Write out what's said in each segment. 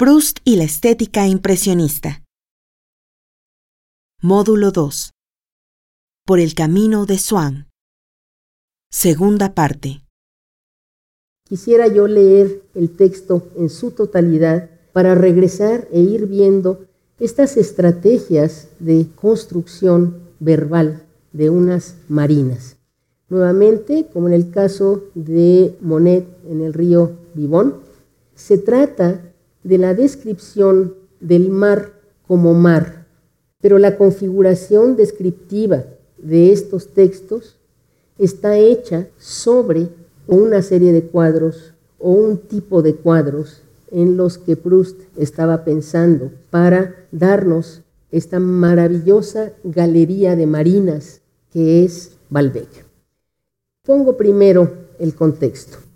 Proust y la estética impresionista. Módulo 2. Por el camino de Swann. Segunda parte. Quisiera yo leer el texto en su totalidad para regresar e ir viendo estas estrategias de construcción verbal de unas marinas. Nuevamente, como en el caso de Monet en el río Vivón, se trata de la descripción del mar como mar, pero la configuración descriptiva de estos textos está hecha sobre una serie de cuadros o un tipo de cuadros en los que Proust estaba pensando para darnos esta maravillosa galería de marinas que es Balbec. Pongo primero el contexto.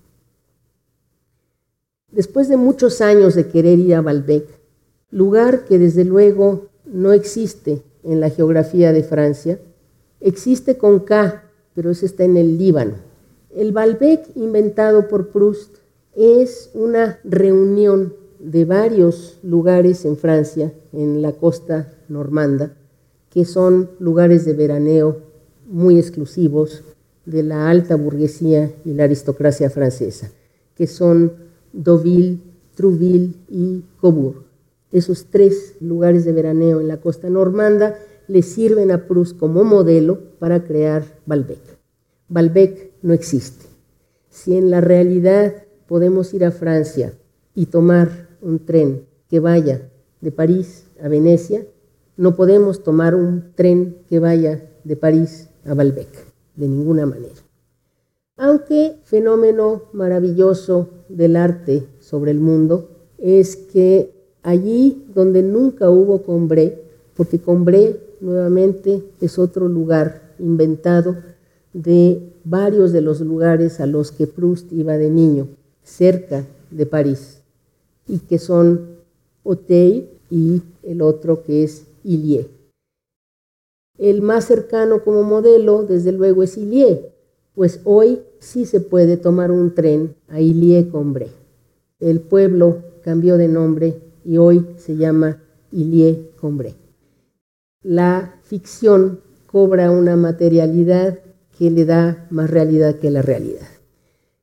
Después de muchos años de querer ir a Balbec, lugar que desde luego no existe en la geografía de Francia, existe con K, pero ese está en el Líbano. El Balbec inventado por Proust es una reunión de varios lugares en Francia, en la costa normanda, que son lugares de veraneo muy exclusivos de la alta burguesía y la aristocracia francesa, que son Deauville, Trouville y Cobourg. Esos tres lugares de veraneo en la costa normanda le sirven a Proust como modelo para crear Balbec. Balbec no existe. Si en la realidad podemos ir a Francia y tomar un tren que vaya de París a Venecia, no podemos tomar un tren que vaya de París a Balbec, de ninguna manera. Aunque fenómeno maravilloso del arte sobre el mundo es que allí donde nunca hubo Combré, porque Combré nuevamente es otro lugar inventado de varios de los lugares a los que Proust iba de niño, cerca de París, y que son Auteuil y el otro que es Illier. El más cercano como modelo, desde luego, es Illier, pues hoy sí se puede tomar un tren a Illier-Combré. El pueblo cambió de nombre y hoy se llama Illier-Combré. La ficción cobra una materialidad que le da más realidad que la realidad.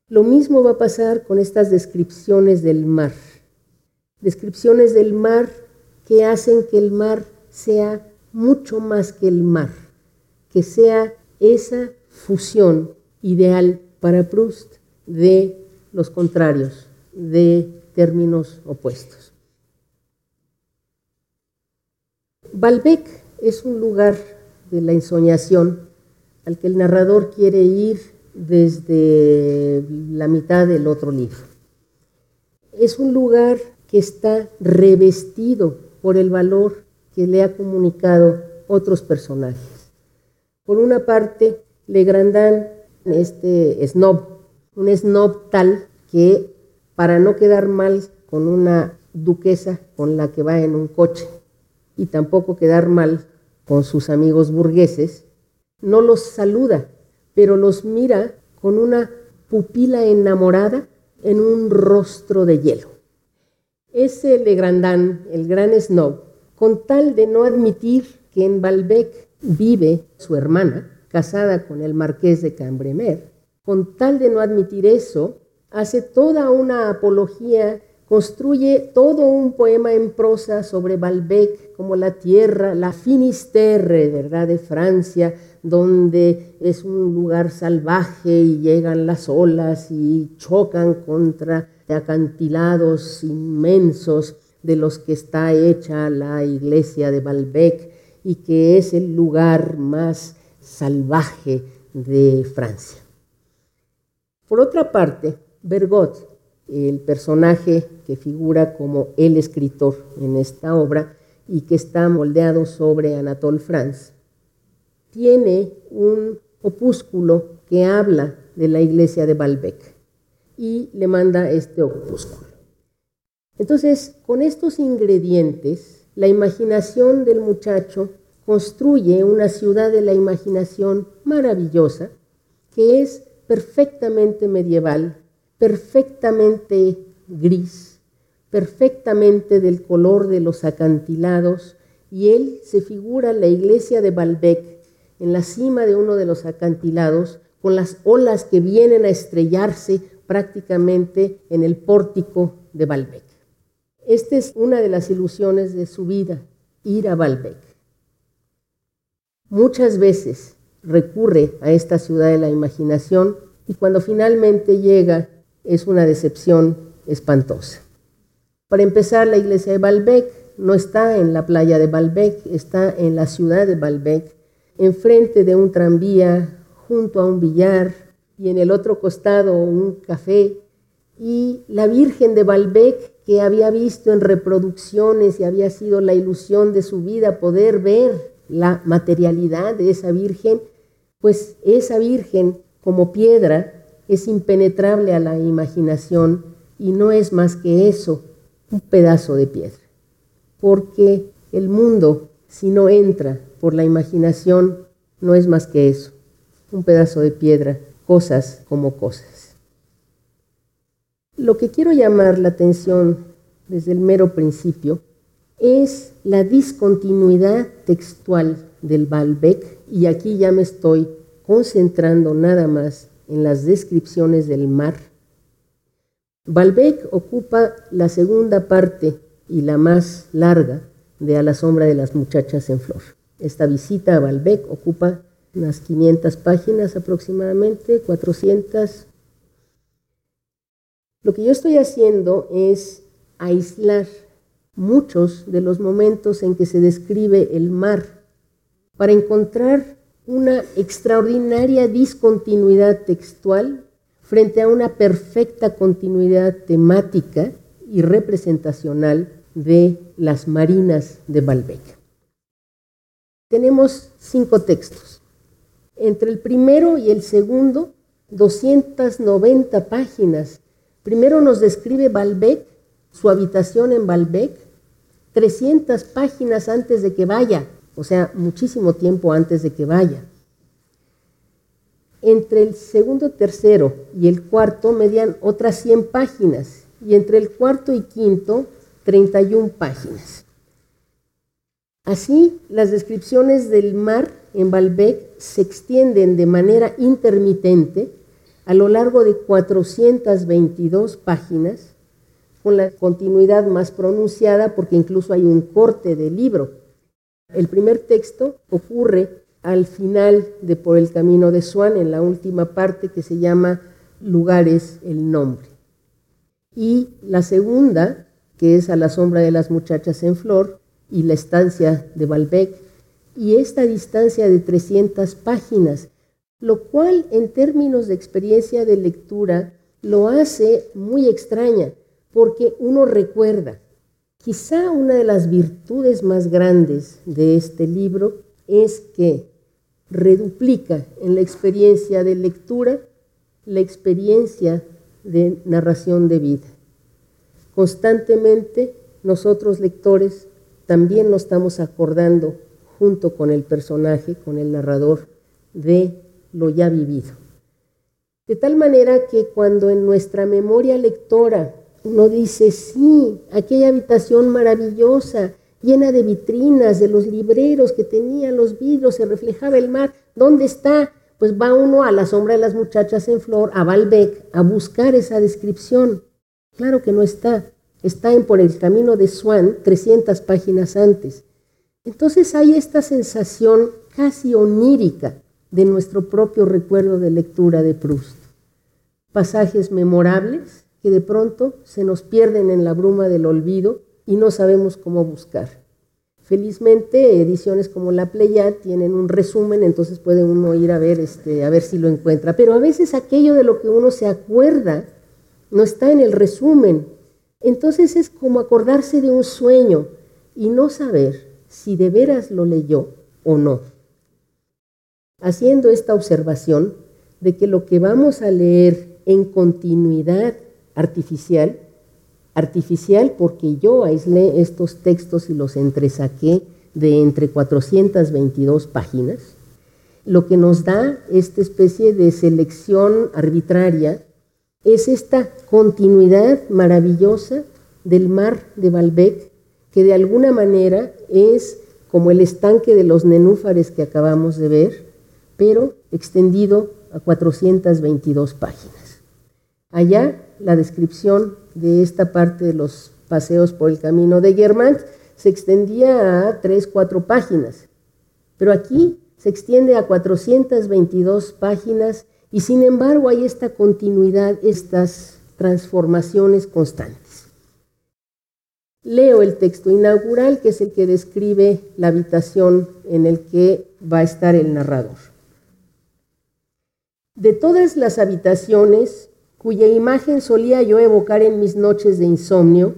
Lo mismo va a pasar con estas descripciones del mar. Descripciones del mar que hacen que el mar sea mucho más que el mar, que sea esa fusión ideal para Proust de los contrarios, de términos opuestos. Balbec es un lugar de la ensoñación al que el narrador quiere ir desde la mitad del otro libro. Es un lugar que está revestido por el valor que le ha comunicado otros personajes. Por una parte, Legrandin este snob, un snob tal que para no quedar mal con una duquesa con la que va en un coche y tampoco quedar mal con sus amigos burgueses, no los saluda, pero los mira con una pupila enamorada en un rostro de hielo. Ese Legrandin, el gran snob, con tal de no admitir que en Balbec vive su hermana, casada con el marqués de Cambremer, con tal de no admitir eso, hace toda una apología, construye todo un poema en prosa sobre Balbec como la tierra, la Finisterre, ¿verdad?, de Francia, donde es un lugar salvaje y llegan las olas y chocan contra acantilados inmensos de los que está hecha la iglesia de Balbec y que es el lugar más salvaje de Francia. Por otra parte, Bergot, el personaje que figura como el escritor en esta obra y que está moldeado sobre Anatole France, tiene un opúsculo que habla de la iglesia de Balbec y le manda este opúsculo. Entonces, con estos ingredientes, la imaginación del muchacho construye una ciudad de la imaginación maravillosa que es perfectamente medieval, perfectamente gris, perfectamente del color de los acantilados y él se figura la iglesia de Balbec en la cima de uno de los acantilados con las olas que vienen a estrellarse prácticamente en el pórtico de Balbec. Esta es una de las ilusiones de su vida, ir a Balbec. Muchas veces recurre a esta ciudad de la imaginación y cuando finalmente llega es una decepción espantosa. Para empezar, la iglesia de Balbec no está en la playa de Balbec, está en la ciudad de Balbec, enfrente de un tranvía, junto a un billar y en el otro costado un café. Y la Virgen de Balbec, que había visto en reproducciones y había sido la ilusión de su vida poder ver la materialidad de esa Virgen, pues esa Virgen como piedra es impenetrable a la imaginación y no es más que eso, un pedazo de piedra. Porque el mundo, si no entra por la imaginación, no es más que eso, un pedazo de piedra, cosas como cosas. Lo que quiero llamar la atención desde el mero principio es la discontinuidad textual del Balbec, y aquí ya me estoy concentrando nada más en las descripciones del mar. Balbec ocupa la segunda parte y la más larga de A la sombra de las muchachas en flor. Esta visita a Balbec ocupa unas 500 páginas aproximadamente, 400. Lo que yo estoy haciendo es aislar muchos de los momentos en que se describe el mar para encontrar una extraordinaria discontinuidad textual frente a una perfecta continuidad temática y representacional de las marinas de Balbec. Tenemos cinco textos. Entre el primero y el segundo, 290 páginas. Primero nos describe Balbec, su habitación en Balbec, 300 páginas antes de que vaya o sea, muchísimo tiempo antes de que vaya. Entre el segundo, tercero y el cuarto medían otras 100 páginas y entre el cuarto y quinto 31 páginas. Así, las descripciones del mar en Balbec se extienden de manera intermitente a lo largo de 422 páginas, con la continuidad más pronunciada porque incluso hay un corte del libro. El primer texto ocurre al final de Por el Camino de Swan, en la última parte que se llama Lugares, el nombre. Y la segunda, que es A la sombra de las muchachas en flor, y la estancia de Balbec, y esta distancia de 300 páginas, lo cual en términos de experiencia de lectura lo hace muy extraña, porque uno recuerda Quizá una de las virtudes más grandes de este libro es que reduplica en la experiencia de lectura la experiencia de narración de vida. Constantemente nosotros lectores también nos estamos acordando junto con el personaje, con el narrador, de lo ya vivido. De tal manera que cuando en nuestra memoria lectora uno dice, sí, aquella habitación maravillosa, llena de vitrinas, de los libreros que tenían los vidrios, se reflejaba el mar. ¿Dónde está? Pues va uno a la sombra de las muchachas en flor, a Balbec, a buscar esa descripción. Claro que no está. Está en Por el Camino de Swan, 300 páginas antes. Entonces hay esta sensación casi onírica de nuestro propio recuerdo de lectura de Proust. Pasajes memorables que de pronto se nos pierden en la bruma del olvido y no sabemos cómo buscar. Felizmente, ediciones como La Playa tienen un resumen, entonces puede uno ir a ver, este, a ver si lo encuentra. Pero a veces aquello de lo que uno se acuerda no está en el resumen. Entonces es como acordarse de un sueño y no saber si de veras lo leyó o no. Haciendo esta observación de que lo que vamos a leer en continuidad artificial, artificial porque yo aislé estos textos y los entresaqué de entre 422 páginas, lo que nos da esta especie de selección arbitraria es esta continuidad maravillosa del mar de Balbec, que de alguna manera es como el estanque de los nenúfares que acabamos de ver, pero extendido a 422 páginas. Allá la descripción de esta parte de los paseos por el camino de Guermantes se extendía a 3, 4 páginas, pero aquí se extiende a 422 páginas y sin embargo hay esta continuidad, estas transformaciones constantes. Leo el texto inaugural, que es el que describe la habitación en el que va a estar el narrador. De todas las habitaciones cuya imagen solía yo evocar en mis noches de insomnio,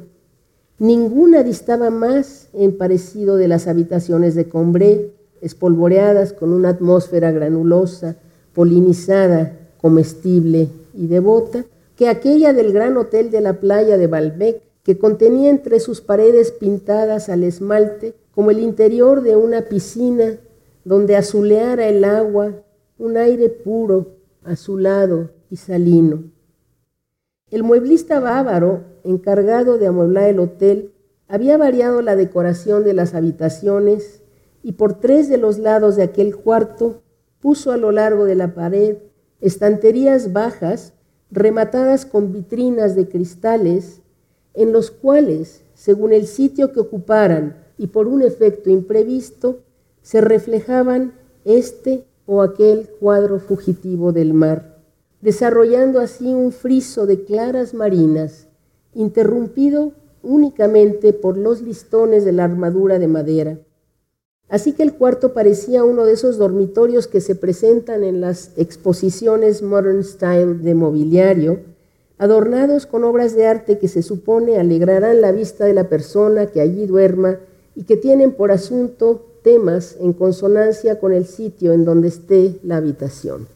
ninguna distaba más en parecido de las habitaciones de Combré, espolvoreadas con una atmósfera granulosa, polinizada, comestible y devota, que aquella del gran hotel de la playa de Balbec, que contenía entre sus paredes pintadas al esmalte como el interior de una piscina donde azuleara el agua un aire puro, azulado y salino. El mueblista bávaro, encargado de amueblar el hotel, había variado la decoración de las habitaciones y por tres de los lados de aquel cuarto puso a lo largo de la pared estanterías bajas rematadas con vitrinas de cristales en los cuales, según el sitio que ocuparan y por un efecto imprevisto, se reflejaban este o aquel cuadro fugitivo del mar, desarrollando así un friso de claras marinas, interrumpido únicamente por los listones de la armadura de madera Así que el cuarto parecía uno de esos dormitorios que se presentan en las exposiciones Modern Style de mobiliario, adornados con obras de arte que se supone alegrarán la vista de la persona que allí duerma y que tienen por asunto temas en consonancia con el sitio en donde esté la habitación.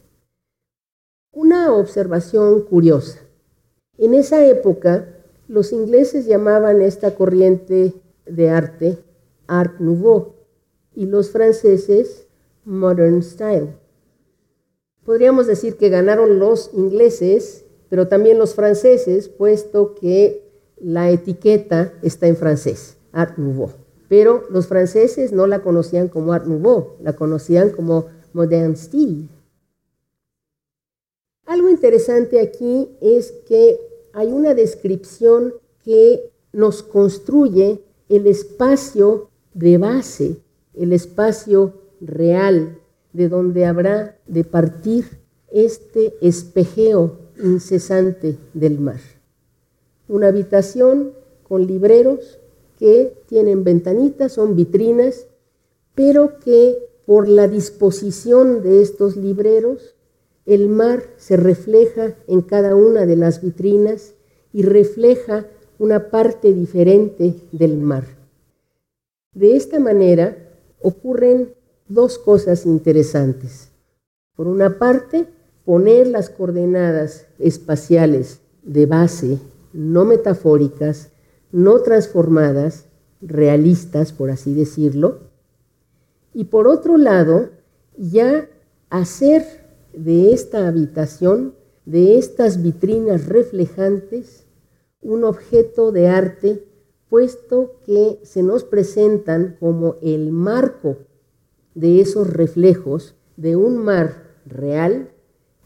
Una observación curiosa. En esa época, los ingleses llamaban esta corriente de arte Art Nouveau y los franceses Modern Style. Podríamos decir que ganaron los ingleses, pero también los franceses, puesto que la etiqueta está en francés, Art Nouveau. Pero los franceses no la conocían como Art Nouveau, la conocían como Modern Style. Interesante aquí es que hay una descripción que nos construye el espacio de base el espacio real de donde habrá de partir este espejeo incesante del mar. Una habitación con libreros que tienen ventanitas, son vitrinas, pero que por la disposición de estos libreros, el mar se refleja en cada una de las vitrinas y refleja una parte diferente del mar. De esta manera, ocurren dos cosas interesantes. Por una parte, poner las coordenadas espaciales de base, no metafóricas, no transformadas, realistas, por así decirlo. Y por otro lado, ya hacer de esta habitación, de estas vitrinas reflejantes, un objeto de arte puesto que se nos presentan como el marco de esos reflejos de un mar real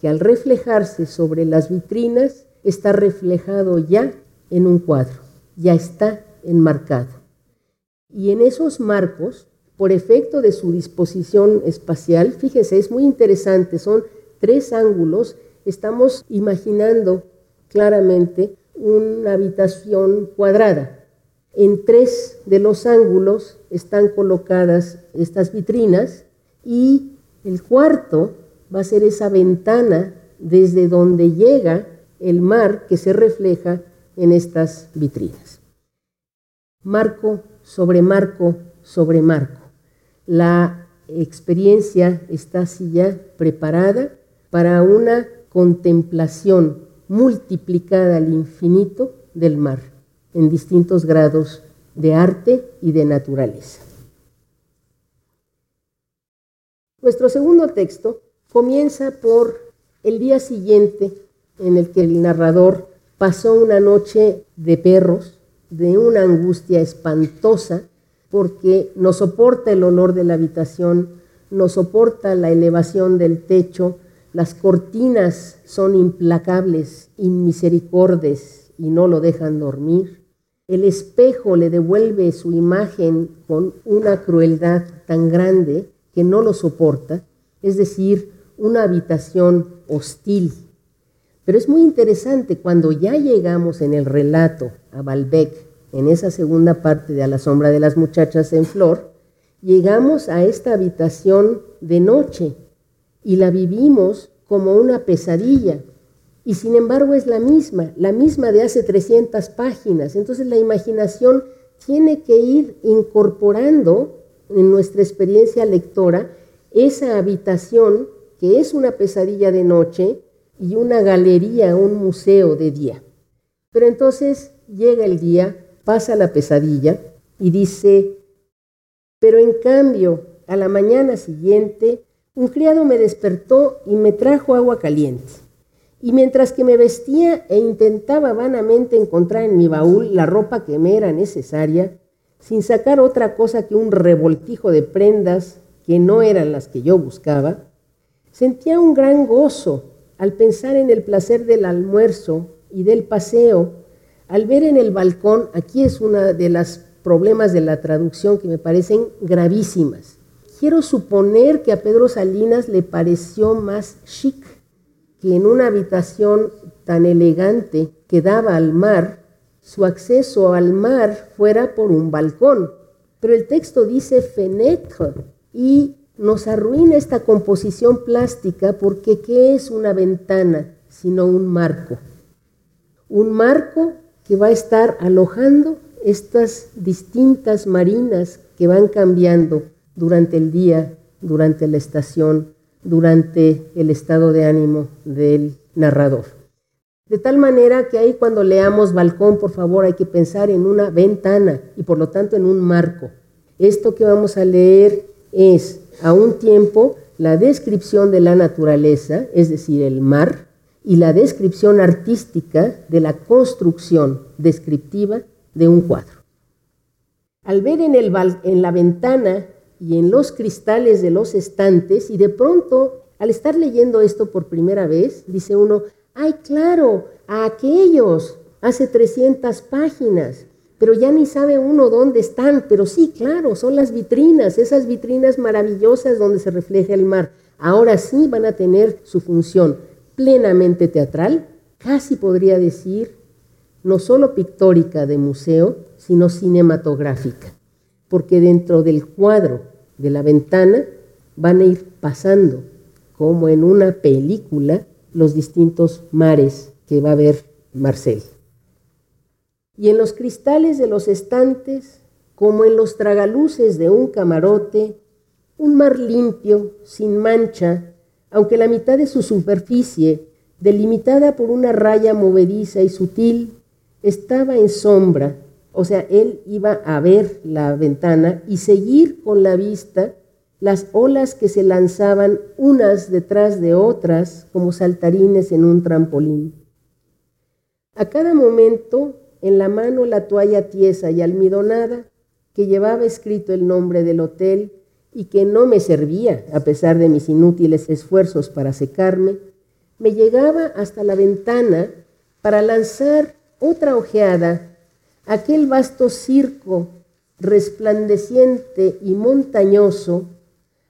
que al reflejarse sobre las vitrinas está reflejado ya en un cuadro, ya está enmarcado. Y en esos marcos, por efecto de su disposición espacial, fíjense, es muy interesante, son tres ángulos, estamos imaginando claramente una habitación cuadrada, en tres de los ángulos están colocadas estas vitrinas y el cuarto va a ser esa ventana desde donde llega el mar que se refleja en estas vitrinas. Marco sobre marco sobre marco. La experiencia está así ya preparada para una contemplación multiplicada al infinito del mar en distintos grados de arte y de naturaleza. Nuestro segundo texto comienza por el día siguiente en el que el narrador pasó una noche de perros de una angustia espantosa porque no soporta el olor de la habitación, no soporta la elevación del techo, las cortinas son implacables, inmisericordes y no lo dejan dormir. El espejo le devuelve su imagen con una crueldad tan grande que no lo soporta, es decir, una habitación hostil. Pero es muy interesante cuando ya llegamos en el relato a Balbec, en esa segunda parte de A la sombra de las muchachas en flor, llegamos a esta habitación de noche y la vivimos como una pesadilla. Y sin embargo es la misma, la misma de hace 300 páginas. Entonces la imaginación tiene que ir incorporando en nuestra experiencia lectora esa habitación que es una pesadilla de noche y una galería, un museo de día. Pero entonces llega el día, pasa la pesadilla y dice, pero en cambio, a la mañana siguiente, un criado me despertó y me trajo agua caliente. Y mientras que me vestía e intentaba vanamente encontrar en mi baúl la ropa que me era necesaria, sin sacar otra cosa que un revoltijo de prendas que no eran las que yo buscaba, sentía un gran gozo al pensar en el placer del almuerzo y del paseo, al ver en el balcón, aquí es uno de los problemas de la traducción que me parecen gravísimas. Quiero suponer que a Pedro Salinas le pareció más chic que en una habitación tan elegante que daba al mar, su acceso al mar fuera por un balcón. Pero el texto dice fenêtre y nos arruina esta composición plástica porque ¿qué es una ventana sino un marco? Un marco que va a estar alojando estas distintas marinas que van cambiando durante el día, durante la estación, durante el estado de ánimo del narrador. De tal manera que ahí cuando leamos balcón, por favor, hay que pensar en una ventana y por lo tanto en un marco. Esto que vamos a leer es a un tiempo la descripción de la naturaleza, es decir, el mar, y la descripción artística de la construcción descriptiva de un cuadro. Al ver en, el, en la ventana y en los cristales de los estantes, y de pronto, al estar leyendo esto por primera vez, dice uno, ay, claro, a aquellos, hace 300 páginas, pero ya ni sabe uno dónde están, pero sí, claro, son las vitrinas, esas vitrinas maravillosas donde se refleja el mar. Ahora sí van a tener su función plenamente teatral, casi podría decir, no solo pictórica de museo, sino cinematográfica, porque dentro del cuadro de la ventana van a ir pasando, como en una película, los distintos mares que va a ver Marcel. Y en los cristales de los estantes, como en los tragaluces de un camarote, un mar limpio, sin mancha, aunque la mitad de su superficie, delimitada por una raya movediza y sutil, estaba en sombra, o sea, él iba a ver la ventana y seguir con la vista las olas que se lanzaban unas detrás de otras como saltarines en un trampolín. A cada momento en la mano la toalla tiesa y almidonada que llevaba escrito el nombre del hotel y que no me servía a pesar de mis inútiles esfuerzos para secarme, me llegaba hasta la ventana para lanzar otra ojeada, aquel vasto circo resplandeciente y montañoso,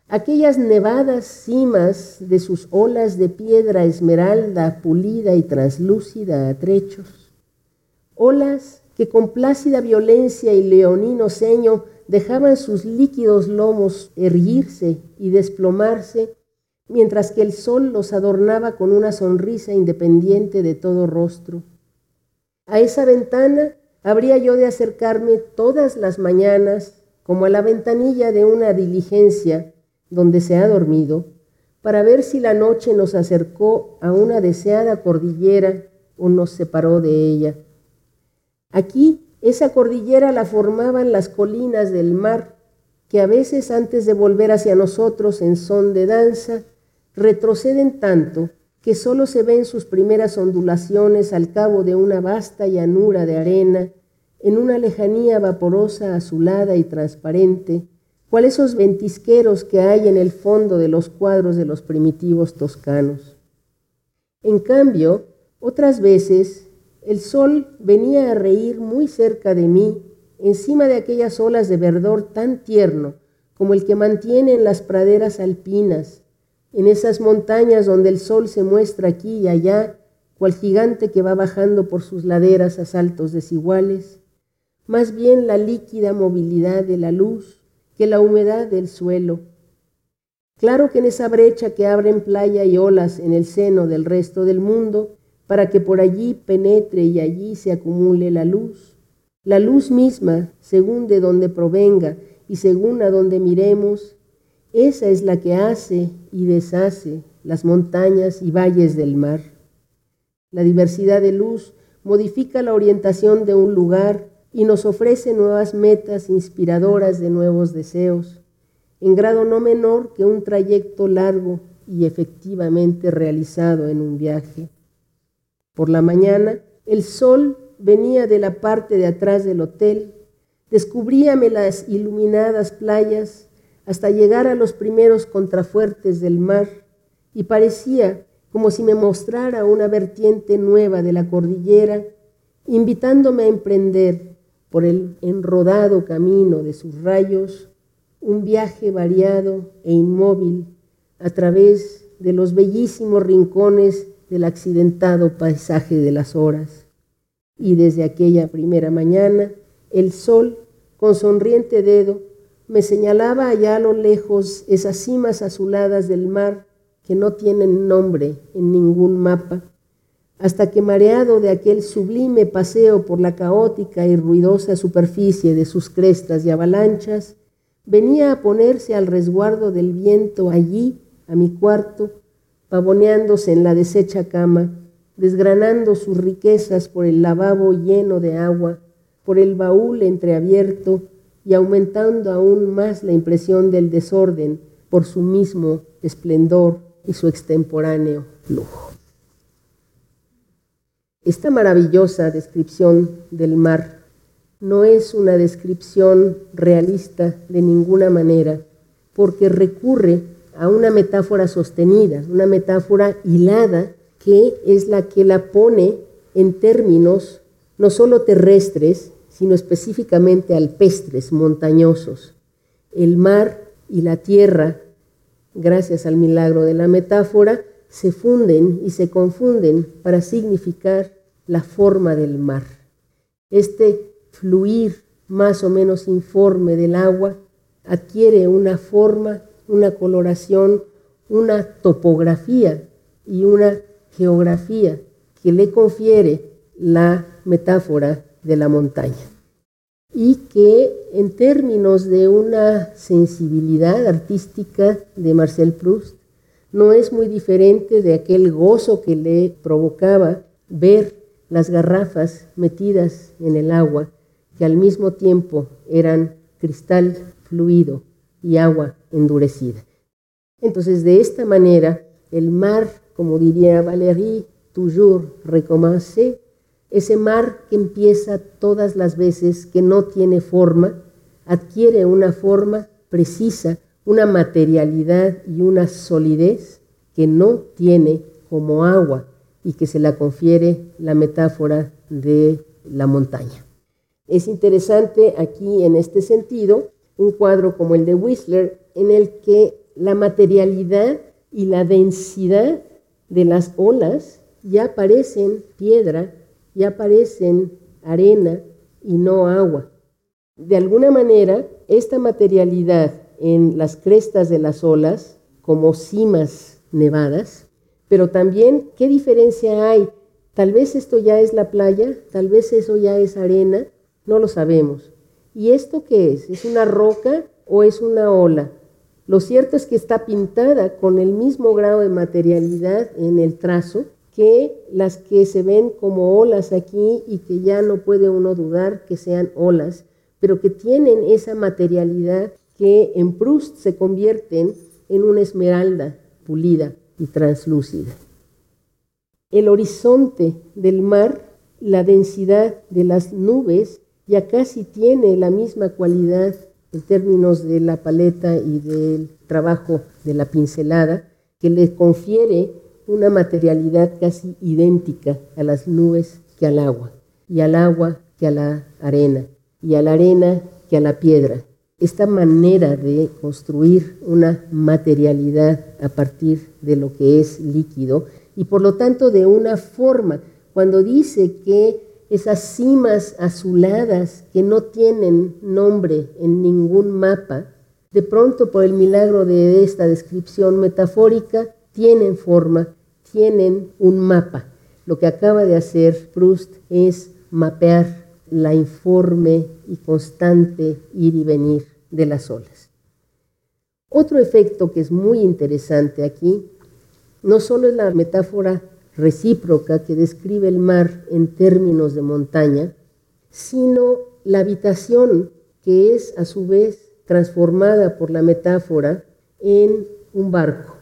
aquellas nevadas cimas de sus olas de piedra esmeralda pulida y translúcida a trechos, olas que con plácida violencia y leonino ceño dejaban sus líquidos lomos erguirse y desplomarse, mientras que el sol los adornaba con una sonrisa independiente de todo rostro. A esa ventana habría yo de acercarme todas las mañanas, como a la ventanilla de una diligencia donde se ha dormido, para ver si la noche nos acercó a una deseada cordillera o nos separó de ella. Aquí esa cordillera la formaban las colinas del mar, que a veces antes de volver hacia nosotros en son de danza, retroceden tanto que solo se ven sus primeras ondulaciones al cabo de una vasta llanura de arena en una lejanía vaporosa, azulada y transparente, cual esos ventisqueros que hay en el fondo de los cuadros de los primitivos toscanos. En cambio, otras veces el sol venía a reír muy cerca de mí, encima de aquellas olas de verdor tan tierno como el que mantiene en las praderas alpinas, en esas montañas donde el sol se muestra aquí y allá, cual gigante que va bajando por sus laderas a saltos desiguales, más bien la líquida movilidad de la luz que la humedad del suelo. Claro que en esa brecha que abren playa y olas en el seno del resto del mundo, para que por allí penetre y allí se acumule la luz, la luz misma, según de donde provenga y según a donde miremos, esa es la que hace y deshace las montañas y valles del mar. La diversidad de luz modifica la orientación de un lugar y nos ofrece nuevas metas inspiradoras de nuevos deseos, en grado no menor que un trayecto largo y efectivamente realizado en un viaje. Por la mañana, el sol venía de la parte de atrás del hotel, descubríame las iluminadas playas hasta llegar a los primeros contrafuertes del mar y parecía como si me mostrara una vertiente nueva de la cordillera, invitándome a emprender por el enrodado camino de sus rayos un viaje variado e inmóvil a través de los bellísimos rincones del accidentado paisaje de las horas. Y desde aquella primera mañana el sol, con sonriente dedo, me señalaba allá a lo lejos esas cimas azuladas del mar que no tienen nombre en ningún mapa, hasta que mareado de aquel sublime paseo por la caótica y ruidosa superficie de sus crestas y avalanchas, venía a ponerse al resguardo del viento allí, a mi cuarto, pavoneándose en la deshecha cama, desgranando sus riquezas por el lavabo lleno de agua, por el baúl entreabierto y aumentando aún más la impresión del desorden por su mismo esplendor y su extemporáneo lujo. Esta maravillosa descripción del mar no es una descripción realista de ninguna manera, porque recurre a una metáfora sostenida, una metáfora hilada que es la que la pone en términos no solo terrestres, sino específicamente alpestres, montañosos. El mar y la tierra, gracias al milagro de la metáfora, se funden y se confunden para significar la forma del mar. Este fluir más o menos informe del agua adquiere una forma, una coloración, una topografía y una geografía que le confiere la metáfora de la montaña y que en términos de una sensibilidad artística de Marcel Proust no es muy diferente de aquel gozo que le provocaba ver las garrafas metidas en el agua que al mismo tiempo eran cristal fluido y agua endurecida. Entonces, de esta manera, el mar como diría Valérie, toujours recommencer, ese mar que empieza todas las veces, que no tiene forma, adquiere una forma precisa, una materialidad y una solidez que no tiene como agua y que se la confiere la metáfora de la montaña. Es interesante aquí en este sentido un cuadro como el de Whistler en el que la materialidad y la densidad de las olas ya parecen piedra, ya parecen arena y no agua. De alguna manera, esta materialidad en las crestas de las olas, como cimas nevadas, pero también, ¿qué diferencia hay? Tal vez esto ya es la playa, tal vez eso ya es arena, no lo sabemos. ¿Y esto qué es? ¿Es una roca o es una ola? Lo cierto es que está pintada con el mismo grado de materialidad en el trazo que las que se ven como olas aquí y que ya no puede uno dudar que sean olas, pero que tienen esa materialidad que en Proust se convierten en una esmeralda pulida y translúcida. El horizonte del mar, la densidad de las nubes y acá sí tiene la misma cualidad en términos de la paleta y del trabajo de la pincelada, que le confiere una materialidad casi idéntica a las nubes que al agua, y al agua que a la arena, y a la arena que a la piedra. Esta manera de construir una materialidad a partir de lo que es líquido y por lo tanto de una forma. Cuando dice que esas cimas azuladas que no tienen nombre en ningún mapa, de pronto por el milagro de esta descripción metafórica, tienen forma, tienen un mapa. Lo que acaba de hacer Proust es mapear la informe y constante ir y venir de las olas. Otro efecto que es muy interesante aquí, no solo es la metáfora recíproca que describe el mar en términos de montaña, sino la habitación que es a su vez transformada por la metáfora en un barco.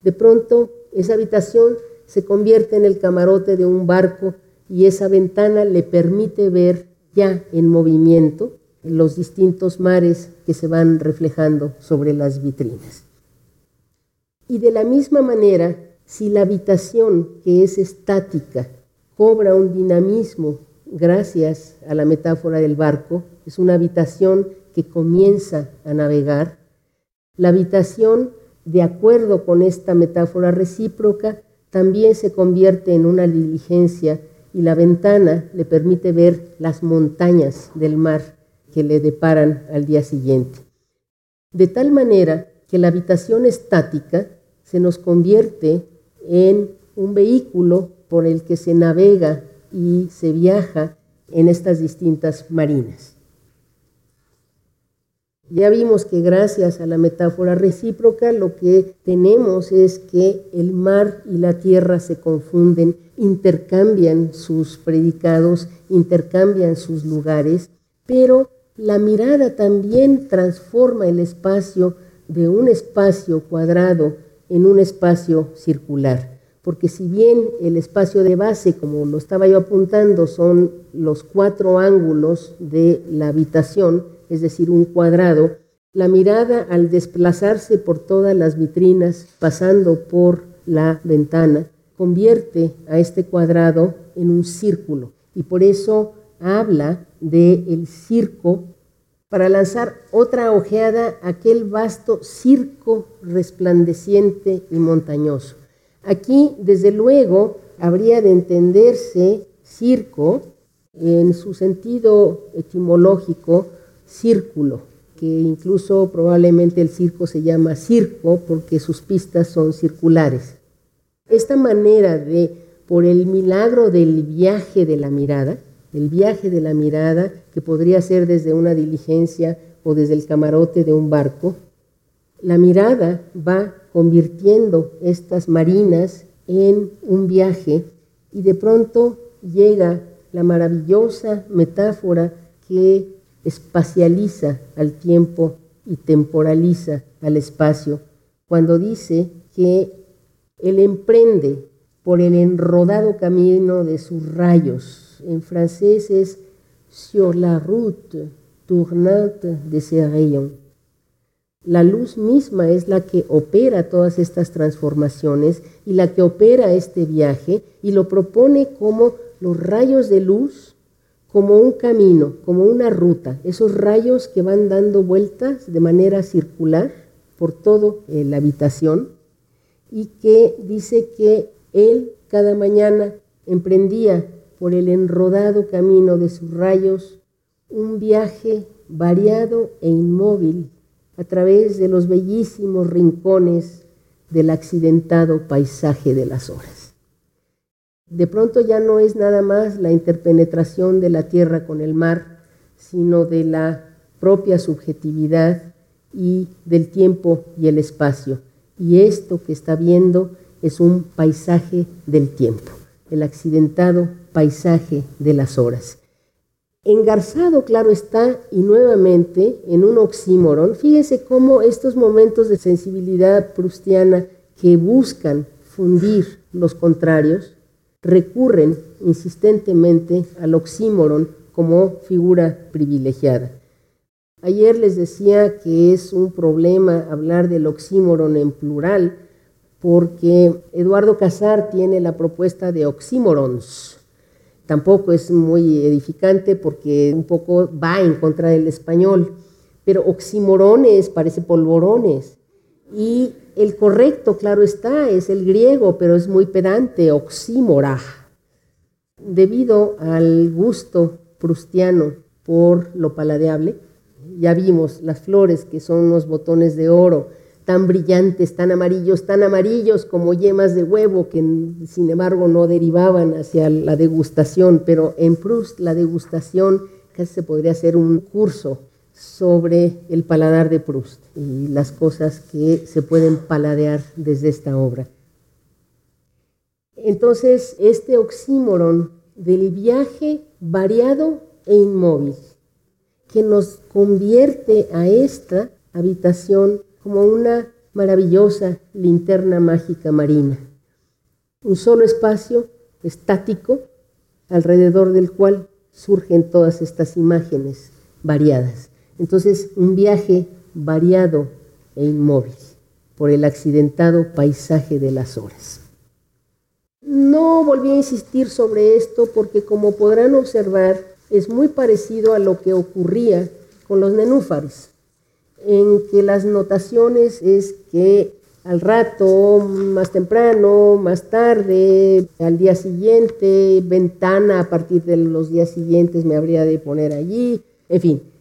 De pronto, esa habitación se convierte en el camarote de un barco y esa ventana le permite ver ya en movimiento los distintos mares que se van reflejando sobre las vitrinas. Y de la misma manera, si la habitación que es estática cobra un dinamismo gracias a la metáfora del barco, es una habitación que comienza a navegar, la habitación, de acuerdo con esta metáfora recíproca, también se convierte en una diligencia y la ventana le permite ver las montañas del mar que le deparan al día siguiente. De tal manera que la habitación estática se nos convierte en un vehículo por el que se navega y se viaja en estas distintas marinas. Ya vimos que gracias a la metáfora recíproca lo que tenemos es que el mar y la tierra se confunden, intercambian sus predicados, intercambian sus lugares, pero la mirada también transforma el espacio de un espacio cuadrado en un espacio circular. Porque si bien el espacio de base, como lo estaba yo apuntando, son los cuatro ángulos de la habitación, es decir, un cuadrado, la mirada al desplazarse por todas las vitrinas, pasando por la ventana, convierte a este cuadrado en un círculo. Y por eso habla del el circo para lanzar otra ojeada a aquel vasto circo resplandeciente y montañoso. Aquí, desde luego, habría de entenderse circo en su sentido etimológico, círculo, que incluso probablemente el circo se llama circo porque sus pistas son circulares. Esta manera de, por el milagro del viaje de la mirada, el viaje de la mirada, que podría ser desde una diligencia o desde el camarote de un barco, la mirada va convirtiendo estas marinas en un viaje y de pronto llega la maravillosa metáfora que espacializa al tiempo y temporaliza al espacio, cuando dice que él emprende por el enrodado camino de sus rayos, en francés es sur la route tournante de ses rayons. La luz misma es la que opera todas estas transformaciones y la que opera este viaje y lo propone como los rayos de luz, como un camino, como una ruta, esos rayos que van dando vueltas de manera circular por toda eh, la habitación y que dice que él cada mañana emprendía por el enrodado camino de sus rayos un viaje variado e inmóvil a través de los bellísimos rincones del accidentado paisaje de las horas. De pronto ya no es nada más la interpenetración de la tierra con el mar, sino de la propia subjetividad y del tiempo y el espacio. Y esto que está viendo es un paisaje del tiempo, el accidentado paisaje de las horas. Engarzado, claro está, y nuevamente en un oxímoron, fíjese cómo estos momentos de sensibilidad prustiana que buscan fundir los contrarios recurren insistentemente al oxímoron como figura privilegiada. Ayer les decía que es un problema hablar del oxímoron en plural, porque Eduardo Casar tiene la propuesta de oxímorons. Tampoco es muy edificante porque un poco va en contra del español, pero oxímorones parece polvorones. Y el correcto, claro está, es el griego, pero es muy pedante, oxímora. Debido al gusto prustiano por lo paladeable, ya vimos las flores que son unos botones de oro, tan brillantes, tan amarillos, tan amarillos como yemas de huevo, que sin embargo no derivaban hacia la degustación, pero en Proust la degustación casi se podría hacer un curso sobre el paladar de Proust y las cosas que se pueden paladear desde esta obra. Entonces, este oxímoron del viaje variado e inmóvil, que nos convierte a esta habitación como una maravillosa linterna mágica marina. Un solo espacio estático alrededor del cual surgen todas estas imágenes variadas. Entonces, un viaje variado e inmóvil por el accidentado paisaje de las horas. No volví a insistir sobre esto porque, como podrán observar, es muy parecido a lo que ocurría con los nenúfares, en que las notaciones es que al rato, más temprano, más tarde, al día siguiente, ventana a partir de los días siguientes me habría de poner allí, en fin,